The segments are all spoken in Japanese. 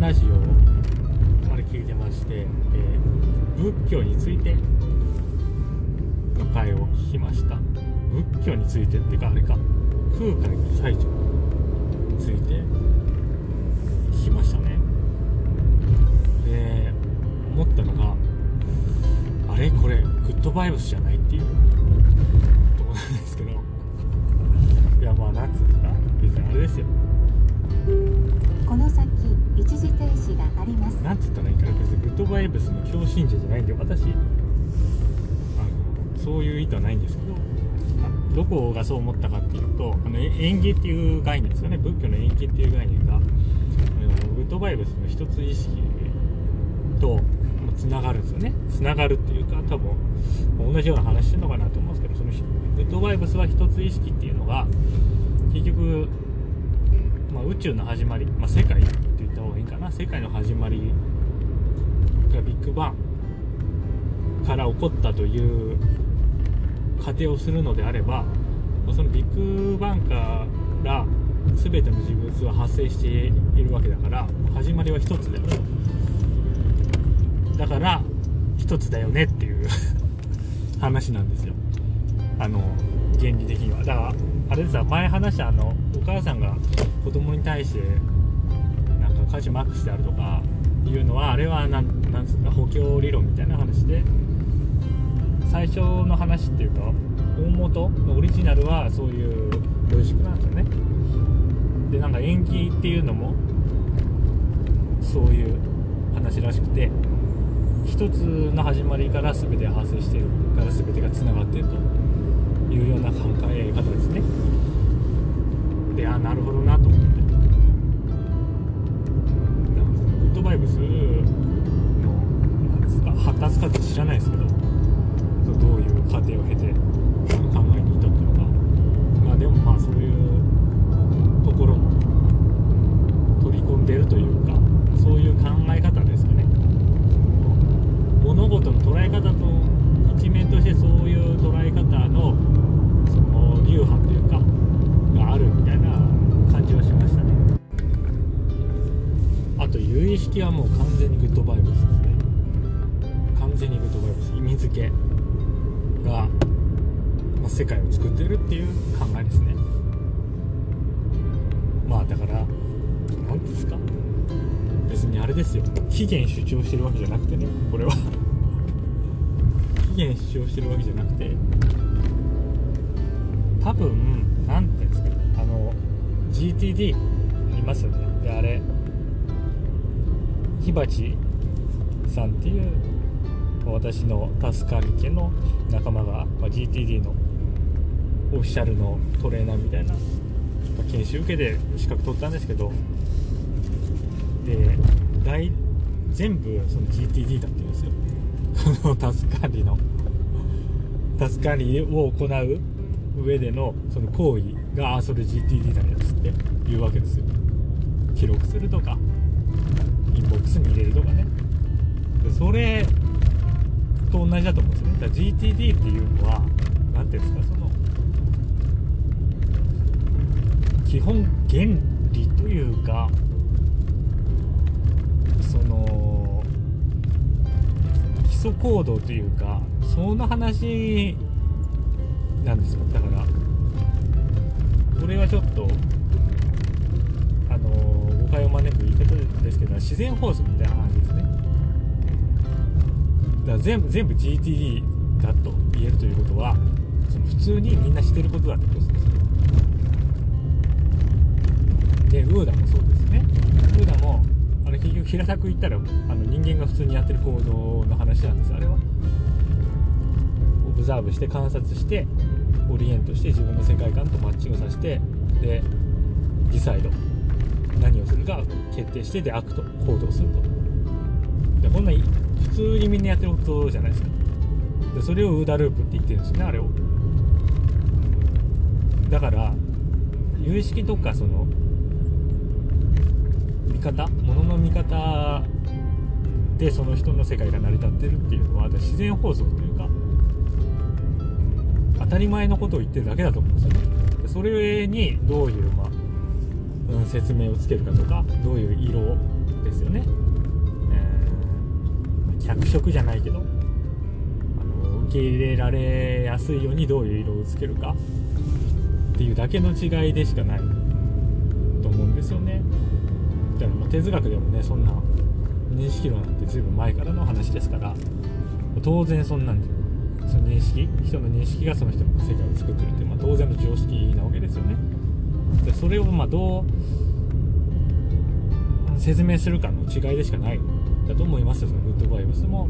ラジオあれ聞いてまして、え仏教についての回を聞きました。仏教についてっていうかあれか空海の最澄について聞きましたね。で思ったのがあれ？これグッドバイブスじゃないっていう。別にグッドバイブスの強信者じゃないんで私あのそういう意図はないんですけどあどこがそう思ったかっていうとあの縁起っていう概念ですよね。仏教の縁起っていう概念がグッドバイブスの一つ意識とつながるんですよね。つながるっていうか多分同じような話してるのかなと思うんですけどそのグッドバイブスは一つ意識っていうのが結局、まあ、宇宙の始まり、まあ、世界って言った方がいいかな。世界の始まりがビッグバンから起こったという仮定をするのであればそのビッグバンから全ての事物は発生しているわけだから始まりは一つだよだから一つだよねっていう 話なんですよ。あの原理的には。だからあれでさ前話したあのお母さんが子供に対してなんか価値マックスであるとかいうのはあれはなんなんつうか補強理論みたいな話で。最初の話っていうか大元のオリジナルはそういうロジックなんですよね。でなんか延期っていうのもそういう話らしくて一つの始まりから全て発生してるから全てがつながっているというような考え方ですね。であなるほどなと思って。なんかグッドバイブスのなんですか発達か知らないですけどそどういう過程を経てその考えに至ったのかまあでもまあそういうところも取り込んでるというかそういう考え方ですかね。物事の捉え方の一面としてそういう捉え方のその流派というかがあるみたいな感じはしましたね。あと有意識はもう完全にグッドバイブスですね。全にグッドバイブス意味付けが、まあ、世界を作ってるっていう考えですね。まあだから何ていうんですか。別にあれですよ。起源主張してるわけじゃなくてね。これは。起源主張してるわけじゃなくて。多分何ていうんですか。あの GTD ありますよね。であれ火鉢さんっていう私のタスカリ家の仲間が、まあ GTD のオフィシャルのトレーナーみたいな、まあ研修受けて資格取ったんですけどで大全部その GTD だって言うんですよ。このタスカリのタスカリを行う上でのその行為がそれ GTD だねっつって言うわけですよ。記録するとかインボックスに入れるとかね。それと同じだと思うんですね。だから GTD っていうのは何ていうんですかその基本原理というかその基礎行動というかその話なんですよ。だからこれはちょっとあの誤解を招く言い方ですけど自然法則みたいな話ですね。だから全部全部 GTD だと言えるということはその普通にみんなしてることだってことですよ。でウーダもそうですね。ウーダもあれ結局平たく言ったらあの人間が普通にやってる行動の話なんです。あれは observe して観察して orient して自分の世界観とマッチングさせてで decide。何をするか決定してで act 行動すると。でこんな普通にみんなやってることじゃないですか。でそれをウーダループって言ってるんですよねあれを。だから有意識とかその見方ものの見方でその人の世界が成り立ってるっていうのは自然法則というか当たり前のことを言ってるだけだと思うんですよね。でそれにどういう、まあうん、説明をつけるかとかどういう色ですよね、脚色じゃないけどあの受け入れられやすいようにどういう色をつけるかっていうだけの違いでしかないと思うんですよね。だからま哲学でもねそんな認識論なんて随分前からの話ですから当然そんなんその認識人の認識がその人の世界を作ってるって、まあ、当然の常識なわけですよね。でそれをまあどう説明するかの違いでしかない。だと思いますよ。そのグッドバイブスも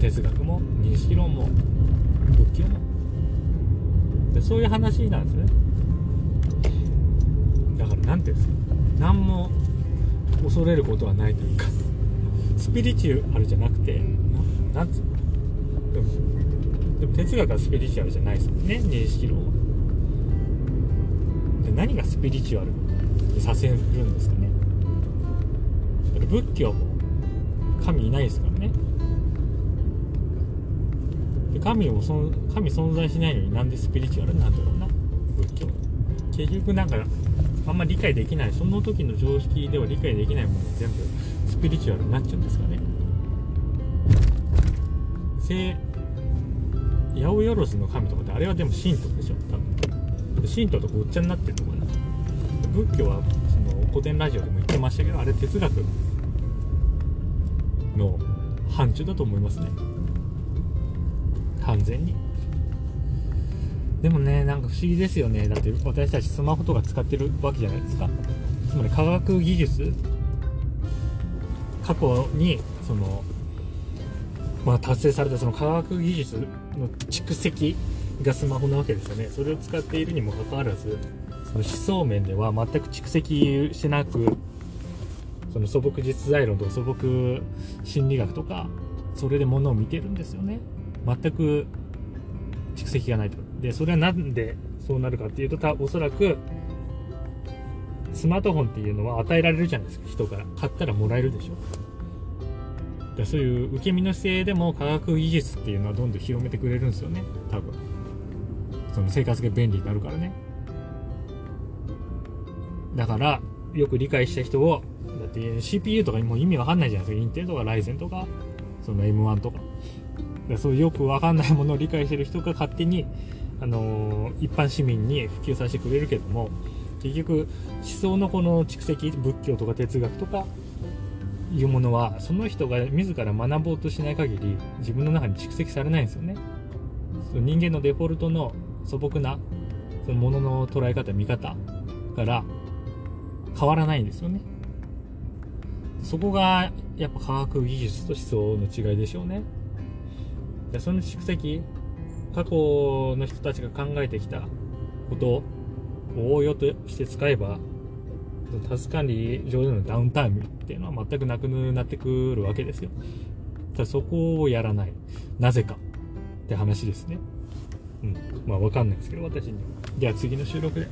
哲学も認識論も仏教も。でそういう話なんですね。だから何ていうんですか。何も恐れることはないというかスピリチュアルじゃなくてななんつうの。でもでも哲学はスピリチュアルじゃないですもんね。認識論は。で何がスピリチュアルにさせるんですかね。仏教も神いないですからね。で神をそ神存在しないのになんでスピリチュアルなんだろうな。仏教。結局なんかあんま理解できない。その時の常識では理解できないものが全部スピリチュアルになっちゃうんですかね。聖八百万の神とかってあれはでも神道でしょ。多分。神道とごっちゃになってるのかな仏教はその古典ラジオでも言ってましたけどあれ哲学の範疇だと思いますね。完全に。でもねなんか不思議ですよね。だって私たちスマホとか使ってるわけじゃないですか。つまり科学技術。過去にそのまあ達成されたその科学技術の蓄積がスマホなわけですよね。それを使っているにもかかわらずその思想面では全く蓄積してなくその素朴実在論とか素朴心理学とかそれでものを見てるんですよね。全く蓄積がないと。でそれはなんでそうなるかっていうとたおそらくスマートフォンっていうのは与えられるじゃないですか。人から。買ったらもらえるでしょ。でそういう受け身の姿勢でも科学技術っていうのはどんどん広めてくれるんですよね。多分。その生活が便利になるからね。だからよく理解した人をだって CPU とかにも意味わかんないじゃないですか。インテルとかライゼンとかその M1 とか。でそういうよくわかんないものを理解してる人が勝手に、あのー一般市民に普及させてくれるけども結局思想のこの蓄積仏教とか哲学とかいうものはその人が自ら学ぼうとしない限り自分の中に蓄積されないんですよね。その人間のデフォルトの素朴なそのものの捉え方見方から変わらないんですよね。そこがやっぱ科学技術と思想の違いでしょうね。でその蓄積過去の人たちが考えてきたことを応用として使えばタス管理上でのダウンタイムっていうのは全くなくなってくるわけですよ。ただそこをやらない。なぜかって話ですね。うん。まあわかんないですけど私には。では次の収録で。